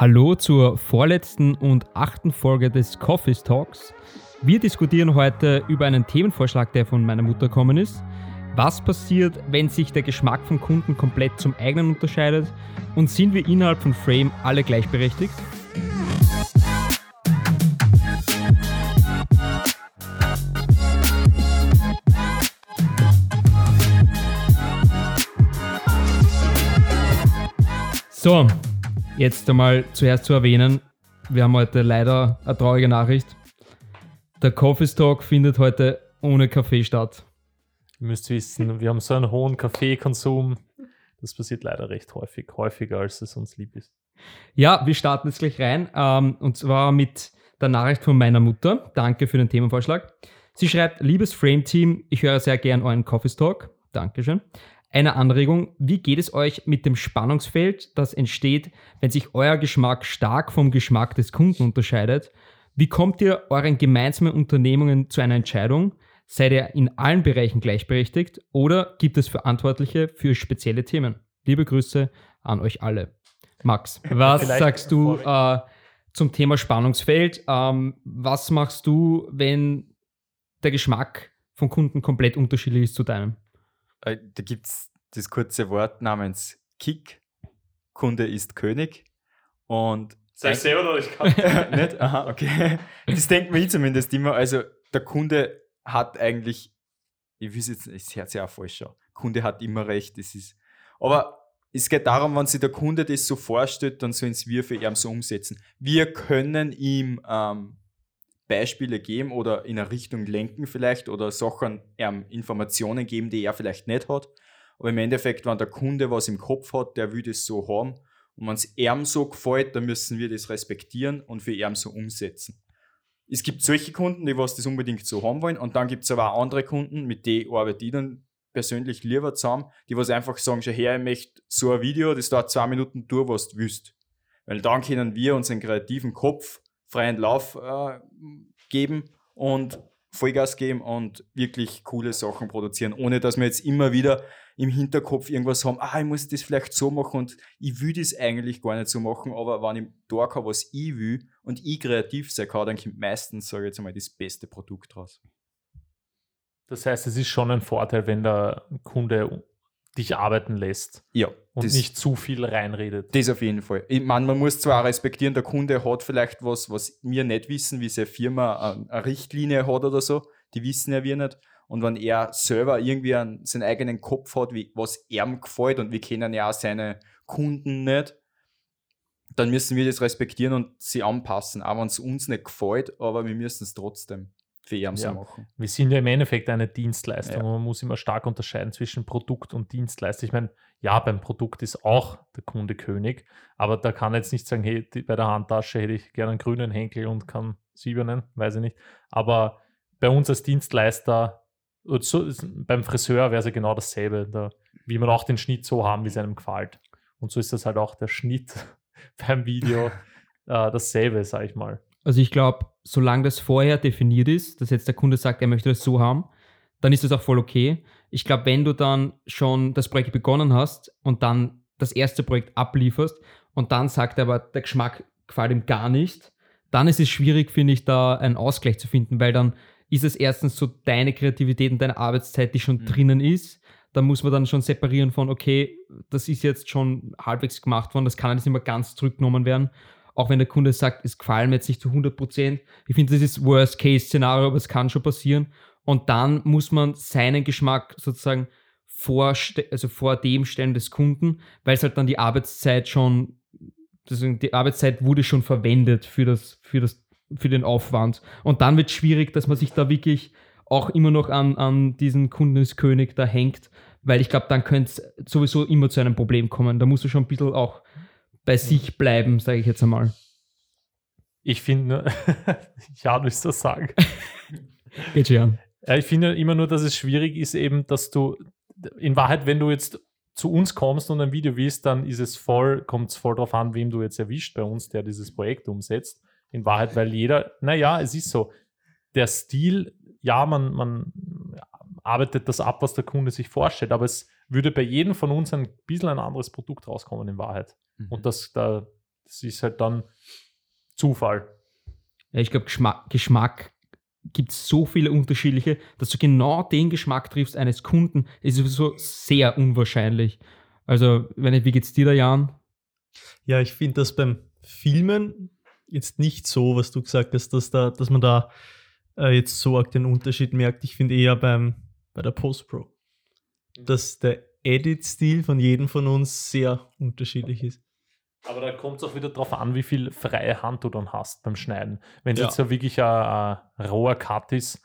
Hallo zur vorletzten und achten Folge des Coffee Talks. Wir diskutieren heute über einen Themenvorschlag, der von meiner Mutter gekommen ist. Was passiert, wenn sich der Geschmack von Kunden komplett zum eigenen unterscheidet? Und sind wir innerhalb von Frame alle gleichberechtigt? So, jetzt einmal zuerst zu erwähnen, wir haben heute leider eine traurige Nachricht. Der Coffee Talk findet heute ohne Kaffee statt. Ihr müsst wissen, wir haben so einen hohen Kaffeekonsum. Das passiert leider recht häufig, häufiger als es uns lieb ist. Ja, wir starten jetzt gleich rein. Ähm, und zwar mit der Nachricht von meiner Mutter. Danke für den Themenvorschlag. Sie schreibt, liebes Frame-Team, ich höre sehr gern euren Coffee Talk. Dankeschön. Eine Anregung, wie geht es euch mit dem Spannungsfeld, das entsteht, wenn sich euer Geschmack stark vom Geschmack des Kunden unterscheidet? Wie kommt ihr euren gemeinsamen Unternehmungen zu einer Entscheidung? Seid ihr in allen Bereichen gleichberechtigt oder gibt es Verantwortliche für spezielle Themen? Liebe Grüße an euch alle. Max, was Vielleicht sagst du äh, zum Thema Spannungsfeld? Ähm, was machst du, wenn der Geschmack von Kunden komplett unterschiedlich ist zu deinem? Äh, da gibt es das kurze Wort namens Kick. Kunde ist König. Und Sag ich selber oder ich kann nicht? Aha, okay. Das denkt mir zumindest immer. Also der Kunde hat eigentlich, ich weiß jetzt, es hört sich auch falsch an. Kunde hat immer recht. Das ist, aber es geht darum, wenn sich der Kunde das so vorstellt, dann sollen wir für ihn so umsetzen. Wir können ihm ähm, Beispiele geben oder in eine Richtung lenken vielleicht oder Sachen, ähm, Informationen geben, die er vielleicht nicht hat. Aber im Endeffekt, wenn der Kunde was im Kopf hat, der will das so haben. Und wenn es ihm so gefällt, dann müssen wir das respektieren und für ihn so umsetzen. Es gibt solche Kunden, die was das unbedingt so haben wollen. Und dann gibt es aber auch andere Kunden, mit denen arbeite ich dann persönlich lieber zusammen, die was einfach sagen, schon her, ich möchte so ein Video, das dauert zwei Minuten durch, was du willst. Weil dann können wir unseren kreativen Kopf freien Lauf äh, geben und Vollgas geben und wirklich coole Sachen produzieren, ohne dass wir jetzt immer wieder im Hinterkopf irgendwas haben, ah, ich muss das vielleicht so machen und ich will das eigentlich gar nicht so machen, aber wenn ich da kann, was ich will und ich kreativ sein kann, dann kommt meistens, sage ich jetzt einmal, das beste Produkt raus. Das heißt, es ist schon ein Vorteil, wenn der Kunde dich arbeiten lässt. Ja. Und das, nicht zu viel reinredet. Das auf jeden Fall. Ich meine, man muss zwar respektieren, der Kunde hat vielleicht was, was wir nicht wissen, wie seine Firma eine Richtlinie hat oder so. Die wissen ja wir nicht. Und wenn er selber irgendwie einen, seinen eigenen Kopf hat, wie, was ihm gefällt, und wir kennen ja auch seine Kunden nicht, dann müssen wir das respektieren und sie anpassen. Auch wenn es uns nicht gefällt, aber wir müssen es trotzdem für ihn ja. machen. Wir sind ja im Endeffekt eine Dienstleistung ja. man muss immer stark unterscheiden zwischen Produkt und Dienstleistung. Ich meine, ja, beim Produkt ist auch der Kunde König, aber da kann jetzt nicht sagen, hey, bei der Handtasche hätte ich gerne einen grünen Henkel und kann silbernen, weiß ich nicht. Aber bei uns als Dienstleister, so, beim Friseur wäre es ja genau dasselbe, da, wie man auch den Schnitt so haben, wie es einem gefällt. Und so ist das halt auch der Schnitt beim Video äh, dasselbe, sage ich mal. Also ich glaube, solange das vorher definiert ist, dass jetzt der Kunde sagt, er möchte das so haben, dann ist das auch voll okay. Ich glaube, wenn du dann schon das Projekt begonnen hast und dann das erste Projekt ablieferst und dann sagt er aber, der Geschmack gefällt ihm gar nicht, dann ist es schwierig, finde ich, da einen Ausgleich zu finden, weil dann ist es erstens so deine Kreativität und deine Arbeitszeit, die schon mhm. drinnen ist. Da muss man dann schon separieren von, okay, das ist jetzt schon halbwegs gemacht worden, das kann jetzt nicht mehr ganz zurückgenommen werden auch wenn der Kunde sagt, es gefallen mir jetzt nicht zu 100 Prozent. Ich finde, das ist Worst-Case-Szenario, aber es kann schon passieren. Und dann muss man seinen Geschmack sozusagen vor, also vor dem stellen des Kunden, weil es halt dann die Arbeitszeit schon, die Arbeitszeit wurde schon verwendet für das, für das, für den Aufwand. Und dann wird es schwierig, dass man sich da wirklich auch immer noch an, an diesen Kundenskönig da hängt, weil ich glaube, dann könnte es sowieso immer zu einem Problem kommen. Da musst du schon ein bisschen auch bei sich bleiben, sage ich jetzt einmal. Ich finde, ja, willst du das sagen? Geht schon. Ja, ich finde immer nur, dass es schwierig ist, eben, dass du in Wahrheit, wenn du jetzt zu uns kommst und ein Video willst, dann ist es voll, kommt es voll darauf an, wem du jetzt erwischt bei uns, der dieses Projekt umsetzt. In Wahrheit, weil jeder, naja, es ist so, der Stil, ja, man, man arbeitet das ab, was der Kunde sich vorstellt, aber es würde bei jedem von uns ein bisschen ein anderes Produkt rauskommen in Wahrheit. Mhm. Und das, da, Das ist halt dann Zufall. Ja, ich glaube, Geschmack, Geschmack gibt es so viele unterschiedliche, dass du genau den Geschmack triffst eines Kunden, ist sowieso sehr unwahrscheinlich. Also, wenn nicht, wie geht's dir da, Jan? Ja, ich finde das beim Filmen jetzt nicht so, was du gesagt hast, dass, da, dass man da äh, jetzt so arg den Unterschied merkt. Ich finde eher beim, bei der Post-Pro, dass der Edit-Stil von jedem von uns sehr unterschiedlich ist. Aber da kommt es auch wieder darauf an, wie viel freie Hand du dann hast beim Schneiden. Wenn es Ja. jetzt so wirklich ein, ein roher Cut ist,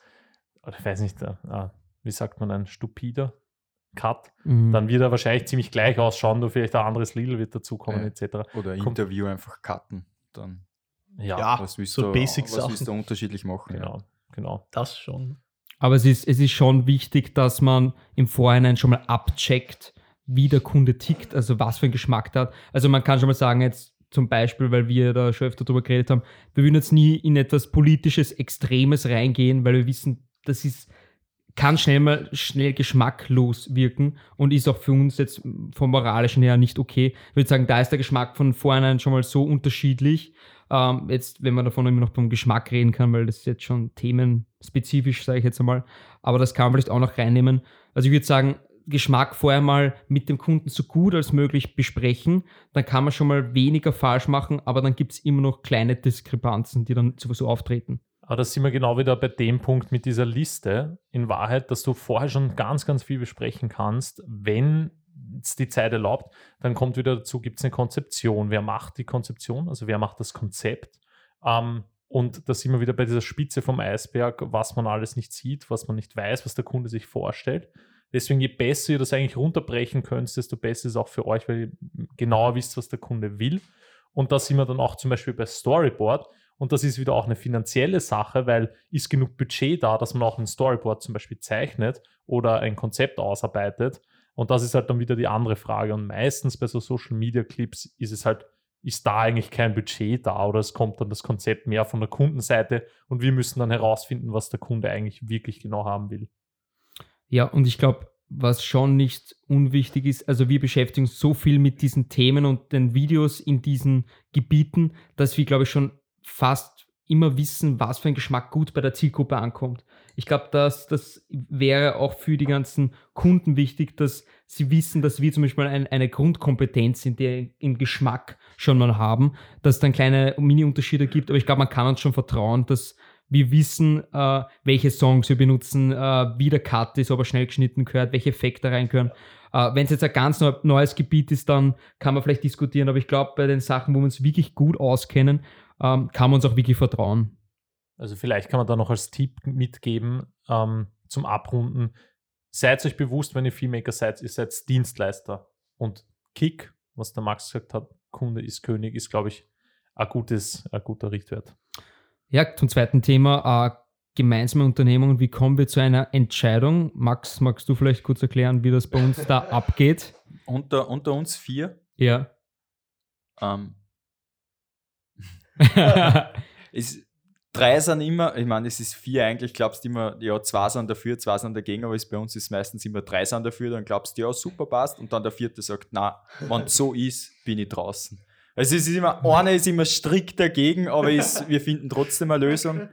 oder ich weiß nicht, ein, ein, wie sagt man, ein stupider Cut, Mhm. dann wird er wahrscheinlich ziemlich gleich ausschauen, nur vielleicht ein anderes Lidl wird dazukommen, Ja. etc. Oder ein Kommt- Interview einfach cutten. Dann Ja, Ja. was willst so du, basic was willst Sachen. du unterschiedlich machen? genau, genau. Das schon. Aber es ist, es ist schon wichtig, dass man im Vorhinein schon mal abcheckt, wie der Kunde tickt, also was für einen Geschmack der hat. Also man kann schon mal sagen, jetzt zum Beispiel, weil wir da schon öfter drüber geredet haben, wir würden jetzt nie in etwas Politisches, Extremes reingehen, weil wir wissen, das ist, kann schnell mal schnell geschmacklos wirken und ist auch für uns jetzt vom Moralischen her nicht okay. Ich würde sagen, da ist der Geschmack von vornherein schon mal so unterschiedlich. Ähm, jetzt, wenn man davon immer noch beim Geschmack reden kann, weil das ist jetzt schon themenspezifisch, sage ich jetzt einmal. Aber das kann man vielleicht auch noch reinnehmen. Also ich würde sagen, Geschmack vorher mal mit dem Kunden so gut als möglich besprechen. Dann kann man schon mal weniger falsch machen, aber dann gibt es immer noch kleine Diskrepanzen, die dann sowieso auftreten. Aber da sind wir genau wieder bei dem Punkt mit dieser Liste. In Wahrheit, dass du vorher schon ganz, ganz viel besprechen kannst, wenn es die Zeit erlaubt, dann kommt wieder dazu, gibt es eine Konzeption. Wer macht die Konzeption? Also wer macht das Konzept? Ähm, und da sind wir wieder bei dieser Spitze vom Eisberg, was man alles nicht sieht, was man nicht weiß, was der Kunde sich vorstellt. Deswegen, je besser ihr das eigentlich runterbrechen könnt, desto besser ist es auch für euch, weil ihr genauer wisst, was der Kunde will. Und da sind wir dann auch zum Beispiel bei Storyboard. Und das ist wieder auch eine finanzielle Sache, weil ist genug Budget da, dass man auch ein Storyboard zum Beispiel zeichnet oder ein Konzept ausarbeitet. Und das ist halt dann wieder die andere Frage. Und meistens bei so Social Media Clips ist es halt, ist da eigentlich kein Budget da oder es kommt dann das Konzept mehr von der Kundenseite und wir müssen dann herausfinden, was der Kunde eigentlich wirklich genau haben will. Ja, und ich glaube, was schon nicht unwichtig ist, also wir beschäftigen uns so viel mit diesen Themen und den Videos in diesen Gebieten, dass wir, glaube ich, schon fast immer wissen, was für ein Geschmack gut bei der Zielgruppe ankommt. Ich glaube, dass das wäre auch für die ganzen Kunden wichtig, dass sie wissen, dass wir zum Beispiel ein, eine Grundkompetenz in der, im Geschmack schon mal haben, dass es dann kleine Mini-Unterschiede gibt, aber ich glaube, man kann uns schon vertrauen, dass wir wissen, äh, welche Songs wir benutzen, äh, wie der Cut ist, ob er schnell geschnitten gehört, welche Effekte reingehören. Äh, Wenn es jetzt ein ganz neu, neues Gebiet ist, dann kann man vielleicht diskutieren, aber ich glaube, bei den Sachen, wo wir uns wirklich gut auskennen, ähm, kann man uns auch wirklich vertrauen. Also vielleicht kann man da noch als Tipp mitgeben ähm, zum Abrunden. Seid euch bewusst, wenn ihr Filmmaker seid, ihr seid Dienstleister. Und Kick, was der Max gesagt hat, Kunde ist König, ist, glaube ich, ein, gutes, ein guter Richtwert. Ja, zum zweiten Thema, äh, gemeinsame Unternehmungen. Wie kommen wir zu einer Entscheidung? Max, magst du vielleicht kurz erklären, wie das bei uns da abgeht? Unter, unter uns vier. Ja. Ähm, ist, drei sind immer, ich meine, es ist vier eigentlich, glaubst du immer, ja, zwei sind dafür, zwei sind dagegen, aber es, bei uns ist meistens immer drei sind dafür, dann glaubst du, ja, super passt, und dann der vierte sagt, na, wenn so ist, bin ich draußen. Also es ist immer, einer ist immer strikt dagegen, aber es, wir finden trotzdem eine Lösung.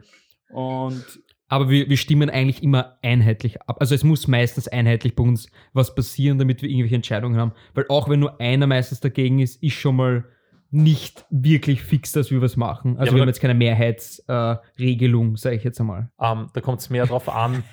Und Aber wir, wir stimmen eigentlich immer einheitlich ab. Also es muss meistens einheitlich bei uns was passieren, damit wir irgendwelche Entscheidungen haben. Weil auch wenn nur einer meistens dagegen ist, ist schon mal nicht wirklich fix, dass wir was machen. Also aber wir haben jetzt keine Mehrheitsregelung, äh, sage ich jetzt einmal. Ähm, da kommt es mehr darauf an,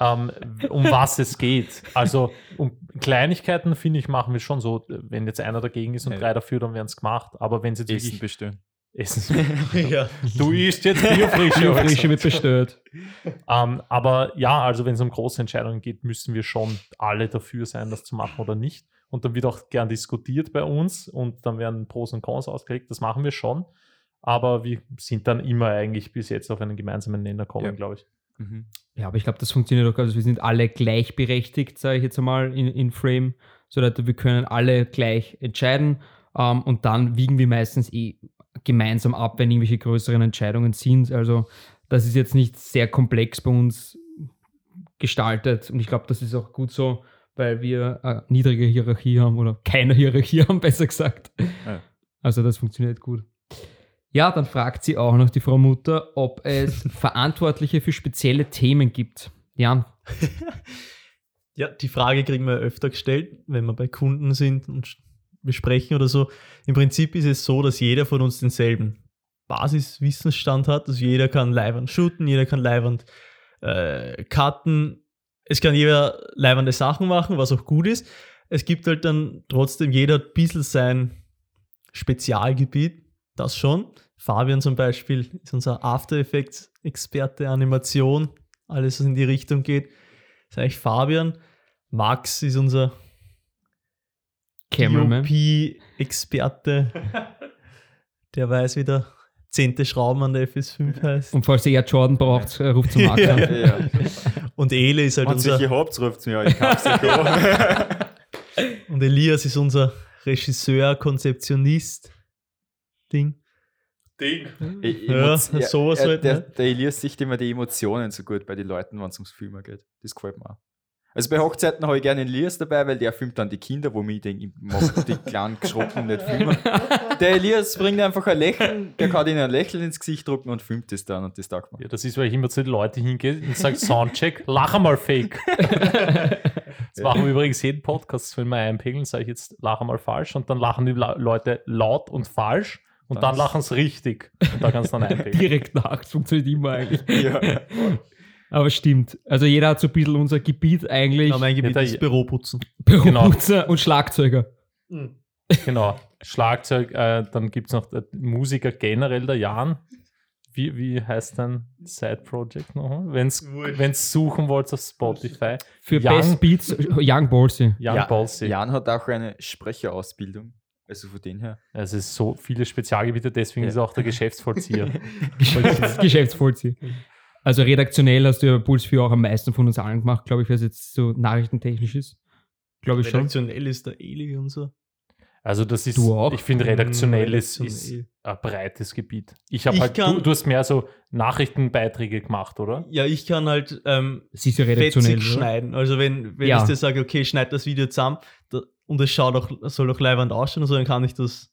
ähm, um was es geht. Also um Kleinigkeiten, finde ich, machen wir schon so. Wenn jetzt einer dagegen ist und Ja. drei dafür, dann werden es gemacht. Aber wenn es jetzt Essen wirklich bestellen. Essen. ja. Du isst jetzt Biofrische. Biofrische wird bestört. Ähm, aber ja, also wenn es um große Entscheidungen geht, müssen wir schon alle dafür sein, das zu machen oder nicht. Und dann wird auch gern diskutiert bei uns und dann werden Pros und Cons ausgelegt. Das machen wir schon. Aber wir sind dann immer eigentlich bis jetzt auf einen gemeinsamen Nenner kommen, Ja. glaube ich. Mhm. Ja, aber ich glaube, das funktioniert auch. Also wir sind alle gleichberechtigt, sage ich jetzt einmal, in, in Frame. So dass wir können alle gleich entscheiden. Ähm, und dann wiegen wir meistens eh gemeinsam ab, wenn irgendwelche größeren Entscheidungen sind. Also das ist jetzt nicht sehr komplex bei uns gestaltet. Und ich glaube, das ist auch gut so, weil wir eine niedrige Hierarchie haben oder keine Hierarchie haben, besser gesagt. Ja. Also das funktioniert gut. Ja, dann fragt sie auch noch die Frau Mutter, ob es Verantwortliche für spezielle Themen gibt. Jan, Ja, die Frage kriegen wir öfter gestellt, wenn wir bei Kunden sind und besprechen oder so. Im Prinzip ist es so, dass jeder von uns denselben Basiswissensstand hat. Also jeder kann Leihwand shooten, jeder kann Leihwand äh, cutten. Es kann jeder leibende Sachen machen, was auch gut ist. Es gibt halt dann trotzdem jeder ein bisschen sein Spezialgebiet, das schon. Fabian zum Beispiel ist unser After Effects-Experte, Animation, alles, was in die Richtung geht. Das ist eigentlich Fabian. Max ist unser Cameraman. POP-Experte. Der weiß, wie der zehnte Schrauben an der FS5 heißt. Und falls ihr ja Jordan braucht, äh, ruft zum Ja. an. Ja. Und Ele ist halt Wenn sich unser. gehabt, ruft mir, ich Und Elias ist unser Regisseur, Konzeptionist. Ding. Ding. Ja, sowas der, halt, der, ne? der Elias sieht immer die Emotionen so gut bei den Leuten, wenn es ums Filmen geht. Das gefällt mir auch. Also bei Hochzeiten habe ich gerne Elias dabei, weil der filmt dann die Kinder, wo mir denke, ich mag die kleinen Geschrocken nicht filmen. Der Elias bringt einfach ein Lächeln, der kann ihnen ein Lächeln ins Gesicht drucken und filmt das dann und das taugt mir. Ja, das ist, weil ich immer zu den Leuten hingehe und sage, Soundcheck, lach einmal fake. das machen wir übrigens jeden Podcast, wenn wir einpegeln, sage ich jetzt, lach einmal falsch und dann lachen die Leute laut und falsch und Dann dann lachen sie richtig. Und da kannst du dann einpegeln. Direkt nach, das funktioniert immer eigentlich. Ja. Aber stimmt. Also jeder hat so ein bisschen unser Gebiet eigentlich. Ja, mein Gebiet Ja, ist Büroputzen. Büroputzer und Schlagzeuger. Genau. Schlagzeug, äh, dann gibt es noch der Musiker generell, der Jan. Wie, wie heißt dein Side-Project noch? Wenn es suchen wollt auf Spotify. Für Young- Best Beats, Young Ballsy. Jan Ja, Balsi. Jan hat auch eine Sprecherausbildung. Also von den her. Es ist so viele Spezialgebiete, deswegen Ja. ist er auch der Geschäftsvollzieher. Geschäfts Geschäftsvollzieher. Also redaktionell hast du ja Puls 4 auch am meisten von uns allen gemacht, glaube ich, was jetzt so nachrichtentechnisch ist. Glaube ich schon. Redaktionell ist der Eli und so. Also das ist, Du auch? ich finde, redaktionell Mm, ist, ist redaktionell. ein breites Gebiet. Ich habe halt, du, kann- du hast mehr so Nachrichtenbeiträge gemacht, oder? Ja, ich kann halt ähm, Sie ist ja redaktionell. schneiden. Also wenn, wenn Ja. ich dir sage, okay, schneid das Video zusammen da, und es schaut auch, soll auch leibend ausschauen, so, dann kann ich das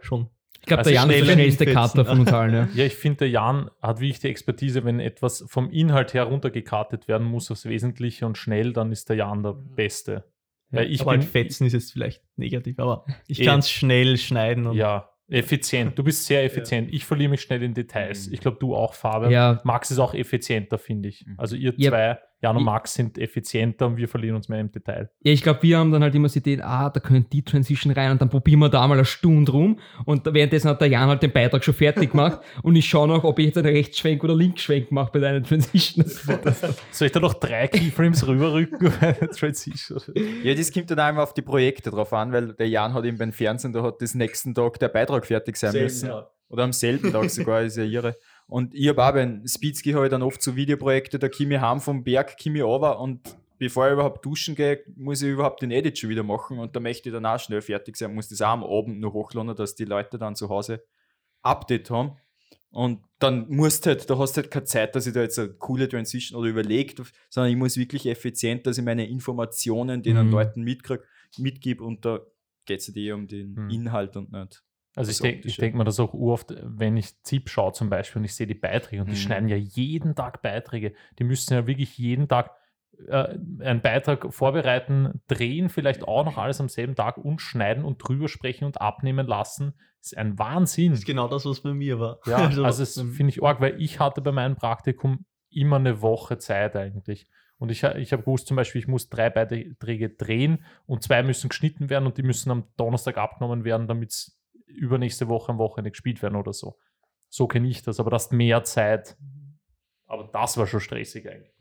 schon. Ich glaube, Also der Jan ist der schnell schnellste. Cutter von uns allen. Ja. Ja, ich finde, der Jan hat wirklich die Expertise, wenn etwas vom Inhalt her runtergekartet werden muss aufs Wesentliche und schnell, dann ist der Jan der Beste. Weil ich aber bin, fetzen ist jetzt vielleicht negativ, aber ich Eh. kann es schnell schneiden. Und Ja, effizient. Du bist sehr effizient. Ich verliere mich schnell in Details. Mhm. Ich glaube, du auch, Fabian. Ja. Max ist auch effizienter, finde ich. Mhm. Also ihr Ja. zwei, Jan und Max, sind effizienter und wir verlieren uns mehr im Detail. Ja, ich glaube, wir haben dann halt immer so die Idee, ah, da könnte die Transition rein und dann probieren wir da mal eine Stunde rum und währenddessen hat der Jan halt den Beitrag schon fertig gemacht und ich schaue noch, ob ich jetzt einen Rechtsschwenk oder Linksschwenk mache bei deiner Transition. Soll ich da noch drei Keyframes rüberrücken? Transition. Ja, das kommt dann immer auf die Projekte drauf an, weil der Jan hat eben beim Fernsehen, da hat das nächsten Tag der Beitrag fertig sein müssen. Oder am selben Tag sogar, ist ja irre. Und ich habe auch beim Speedski ich dann oft so Videoprojekte, da komme ich heim vom Berg, komme ich runter und bevor ich überhaupt duschen gehe, muss ich überhaupt den Edit schon wieder machen und da möchte ich dann auch schnell fertig sein, muss das auch am Abend noch hochladen, dass die Leute dann zu Hause Update haben. Und dann musst halt, da hast du halt keine Zeit, dass ich da jetzt eine coole Transition oder überlegt, sondern ich muss wirklich effizient, dass ich meine Informationen den Mhm. Leuten mitkrieg, mitgebe und da geht es eh um den Mhm. Inhalt und nicht. Also ich denke ich denk mir das auch oft, wenn ich ZIP schaue zum Beispiel und ich sehe die Beiträge und die Mhm. schneiden ja jeden Tag Beiträge. Die müssen ja wirklich jeden Tag äh, einen Beitrag vorbereiten, drehen, vielleicht auch noch alles am selben Tag und schneiden und drüber sprechen und abnehmen lassen. Das ist ein Wahnsinn. Das ist genau das, was bei mir war. Ja, also das finde ich arg, weil ich hatte bei meinem Praktikum immer eine Woche Zeit eigentlich. Und ich, ich habe gewusst, zum Beispiel, ich muss drei Beiträge drehen und zwei müssen geschnitten werden und die müssen am Donnerstag abgenommen werden, damit es übernächste Woche am Wochenende gespielt werden oder so. So kenne ich das, aber das mehr Zeit. Aber das war schon stressig eigentlich.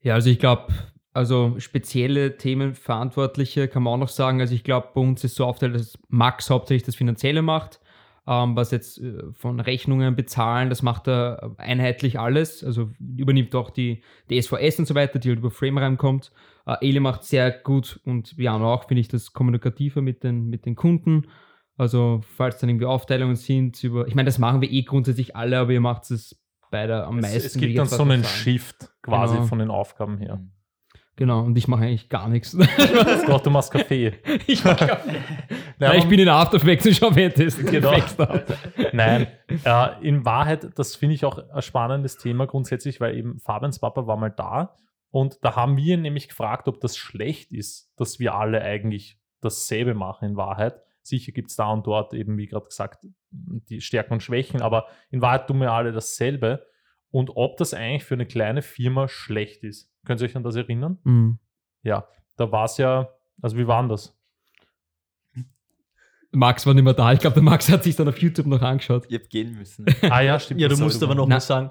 Ja, also ich glaube, also spezielle Themenverantwortliche kann man auch noch sagen. Also ich glaube, bei uns ist so aufgeteilt, dass Max hauptsächlich das Finanzielle macht, ähm, was jetzt äh, von Rechnungen bezahlen, das macht er einheitlich alles. Also übernimmt auch die, die SVS und so weiter, die halt über Frame reinkommt. Äh, Eli macht sehr gut und Jan auch, finde ich, das kommunikativer mit den, mit den Kunden. Also falls dann irgendwie Aufteilungen sind über, ich meine, das machen wir eh grundsätzlich alle, aber ihr macht es beide am meisten. Es, gibt ich dann so einen sagen. Shift quasi Genau. von den Aufgaben her. Genau, und ich mache eigentlich gar nichts. Doch, du machst Kaffee. ich mache Kaffee. Naja, ich man- bin in After Effects und schau währenddessen Genau. Nein, äh, in Wahrheit, das finde ich auch ein spannendes Thema grundsätzlich, weil eben Fabians Papa war mal da und da haben wir ihn nämlich gefragt, ob das schlecht ist, dass wir alle eigentlich dasselbe machen in Wahrheit. Sicher gibt es da und dort eben, wie gerade gesagt, die Stärken und Schwächen, aber in Wahrheit tun wir alle dasselbe. Und ob das eigentlich für eine kleine Firma schlecht ist. Könnt ihr euch an das erinnern? Mhm. Ja, da war es ja, also wie war das? Max war nicht mehr da. Ich glaube, der Max hat sich dann auf YouTube noch angeschaut. Ich hab gehen müssen. Ah ja, stimmt. Ja, du musst aber noch Na- mal sagen,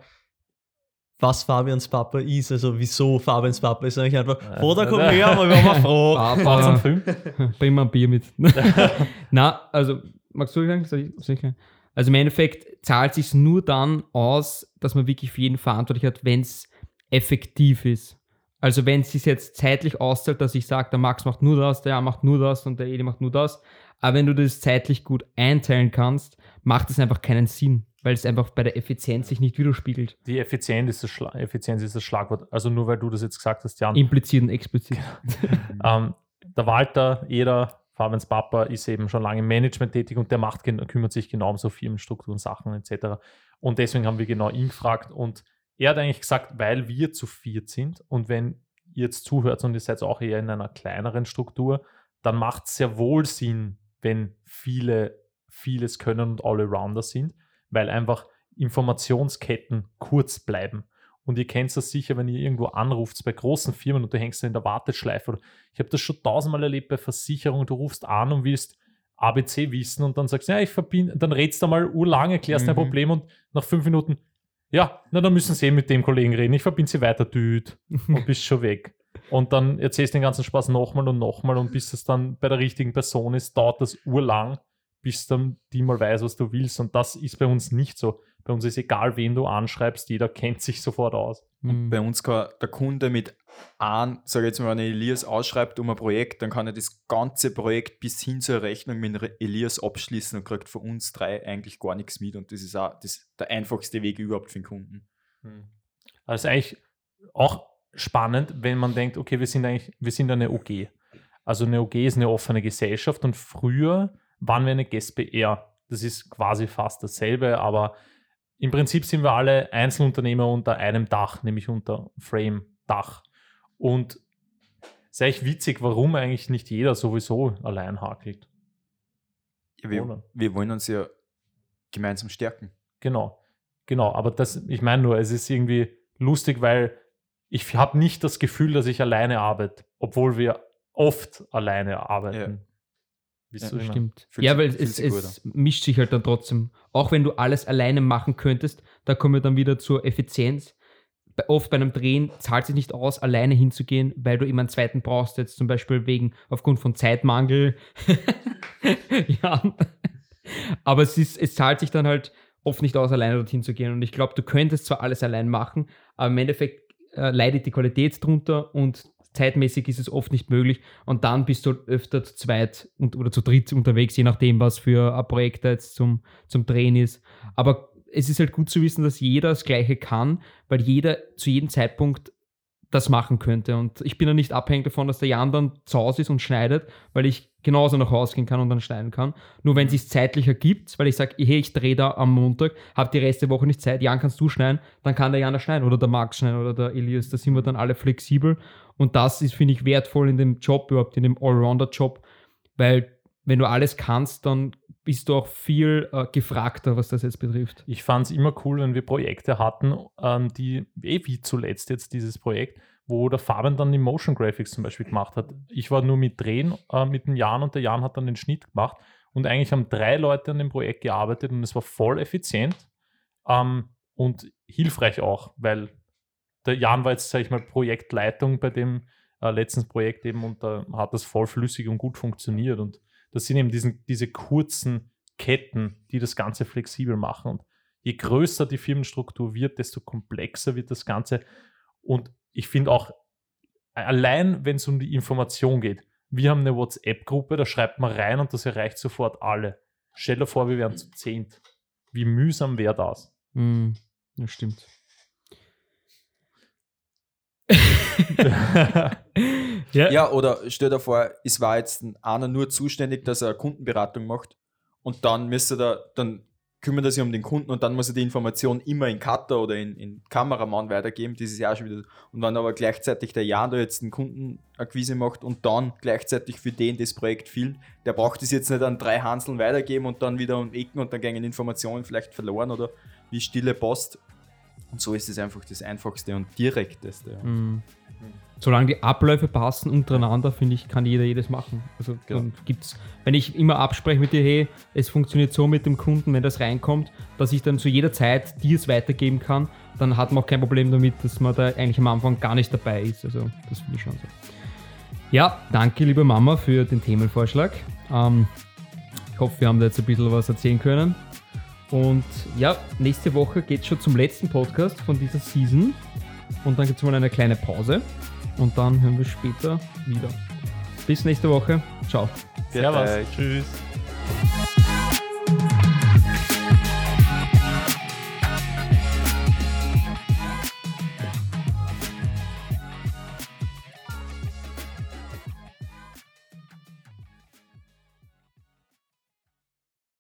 was Fabians Papa ist, also wieso Fabians Papa ist eigentlich einfach, Vater, komm her, aber wir haben eine Frage. War das ein Papa, Film? bring mal ein Bier mit. Na, also, magst du sagen? Also im Endeffekt zahlt sich nur dann aus, dass man wirklich für jeden verantwortlich hat, wenn es effektiv ist. Also wenn es sich jetzt zeitlich auszahlt, dass ich sage, der Max macht nur das, der Jan macht nur das und der Edi macht nur das. Aber wenn du das zeitlich gut einteilen kannst, macht es einfach keinen Sinn, weil es einfach bei der Effizienz sich nicht widerspiegelt. Die Effizienz ist, das Schla Effizienz ist das Schlagwort. Also nur weil du das jetzt gesagt hast, Jan. Implizit und explizit. Ähm, der Walter Eder, Fabians Papa, ist eben schon lange im Management tätig und der macht, kümmert sich genau um so Firmenstrukturen, Sachen etc. Und deswegen haben wir genau ihn gefragt und er hat eigentlich gesagt, weil wir zu viert sind und wenn ihr jetzt zuhört und ihr seid auch eher in einer kleineren Struktur, dann macht es sehr wohl Sinn, wenn viele vieles können und Allrounder sind, weil einfach Informationsketten kurz bleiben. Und ihr kennt das sicher, wenn ihr irgendwo anruft bei großen Firmen und du hängst in der Warteschleife. Oder ich habe das schon tausendmal erlebt bei Versicherungen. Du rufst an und willst ABC wissen und dann sagst du, ja, ich verbinde, dann redst du mal urlang, erklärst dein Mhm. Problem und nach fünf Minuten, ja, na, dann müssen sie eh mit dem Kollegen reden. Ich verbinde sie weiter, düt, und bist schon weg. Und dann erzählst du den ganzen Spaß nochmal und nochmal und bis es dann bei der richtigen Person ist, dauert das urlang, bis dann die mal weiß, was du willst. Und das ist bei uns nicht so. Bei uns ist egal, wen du anschreibst, jeder kennt sich sofort aus. Mhm. Bei uns kann der Kunde mit einem, sage ich jetzt mal, wenn Elias ausschreibt um ein Projekt, dann kann er das ganze Projekt bis hin zur Rechnung mit Elias abschließen und kriegt von uns drei eigentlich gar nichts mit. Und das ist auch das, der einfachste Weg überhaupt für den Kunden. Also eigentlich auch spannend, wenn man denkt, okay, wir sind eigentlich, wir sind eine OG. Also eine OG ist eine offene Gesellschaft und früher waren wir eine GSBR. Das ist quasi fast dasselbe, aber im Prinzip sind wir alle Einzelunternehmer unter einem Dach, nämlich unter Frame-Dach. Und ist eigentlich witzig, warum eigentlich nicht jeder sowieso allein hakelt. Ja, wir, wir wollen uns ja gemeinsam stärken. Genau, genau. Aber das, ich meine nur, es ist irgendwie lustig, weil ich habe nicht das Gefühl, dass ich alleine arbeite, obwohl wir oft alleine arbeiten. Wisst Ja? Stimmt. Fühlt ja, sich- weil es, sich es mischt sich halt dann trotzdem. Auch wenn du alles alleine machen könntest, da kommen wir dann wieder zur Effizienz. Bei, oft bei einem Drehen zahlt sich nicht aus, alleine hinzugehen, weil du immer einen zweiten brauchst, jetzt zum Beispiel wegen, aufgrund von Zeitmangel. ja. Aber es, ist, es zahlt sich dann halt oft nicht aus, alleine dorthin zu gehen. Und ich glaube, du könntest zwar alles allein machen, aber im Endeffekt äh, leidet die Qualität drunter und zeitmäßig ist es oft nicht möglich. Und dann bist du öfter zu zweit und, oder zu dritt unterwegs, je nachdem, was für ein Projekt da jetzt zum, zum Drehen ist. Aber es ist halt gut zu wissen, dass jeder das Gleiche kann, weil jeder zu jedem Zeitpunkt das machen könnte. Und ich bin ja nicht abhängig davon, dass der Jan dann zu Hause ist und schneidet, weil ich genauso nach Hause gehen kann und dann schneiden kann. Nur wenn es sich zeitlich ergibt, weil ich sage, hey, ich drehe da am Montag, habe die Rest der Woche nicht Zeit, Jan, kannst du schneiden, dann kann der Jan das schneiden oder der Max schneiden oder der Elias, da sind wir dann alle flexibel. Und das ist, finde ich, wertvoll in dem Job überhaupt, in dem Allrounder-Job, weil wenn du alles kannst, dann bist du auch viel äh, gefragter, was das jetzt betrifft. Ich fand es immer cool, wenn wir Projekte hatten, ähm, die, eh wie zuletzt jetzt dieses Projekt, wo der Fabian dann die Motion Graphics zum Beispiel gemacht hat. Ich war nur mit Drehen äh, mit dem Jan und der Jan hat dann den Schnitt gemacht. Und eigentlich haben drei Leute an dem Projekt gearbeitet und es war voll effizient ähm, und hilfreich auch, weil der Jan war jetzt, sage ich mal, Projektleitung bei dem äh, letzten Projekt eben und da hat das voll flüssig und gut funktioniert. Und das sind eben diesen, diese kurzen Ketten, die das Ganze flexibel machen. Und je größer die Firmenstruktur wird, desto komplexer wird das Ganze. Und ich finde auch, allein wenn es um die Information geht, wir haben eine WhatsApp-Gruppe, da schreibt man rein und das erreicht sofort alle. Stell dir vor, wir wären zu zehnt. Wie mühsam wäre das? Mm, das stimmt. Ja, Ja, oder stell dir vor, es war jetzt einer nur zuständig, dass er Kundenberatung macht und dann müsste er, dann kümmert er sich um den Kunden und dann muss er die Information immer in Cutter oder in, in Kameramann weitergeben. Das ist ja auch schon wieder. Und wenn aber gleichzeitig der Jan da jetzt einen Kundenakquise macht und dann gleichzeitig für den das Projekt filmt, der braucht es jetzt nicht an drei Hanseln weitergeben und dann wieder um Ecken und dann gehen Informationen vielleicht verloren oder wie stille Post. Und so ist es einfach das einfachste und direkteste. Mhm. Solange die Abläufe passen untereinander, finde ich, kann jeder jedes machen. Also Genau. dann gibt's, wenn ich immer abspreche mit dir, hey, es funktioniert so mit dem Kunden, wenn das reinkommt, dass ich dann zu jeder Zeit dir es weitergeben kann, dann hat man auch kein Problem damit, dass man da eigentlich am Anfang gar nicht dabei ist. Also das finde ich schon so. Ja, danke liebe Mama für den Themenvorschlag. Ähm, ich hoffe, wir haben da jetzt ein bisschen was erzählen können. Und ja, nächste Woche geht es schon zum letzten Podcast von dieser Season. Und dann gibt es mal eine kleine Pause und dann hören wir später wieder. Bis nächste Woche. Ciao. Servus. Tschüss.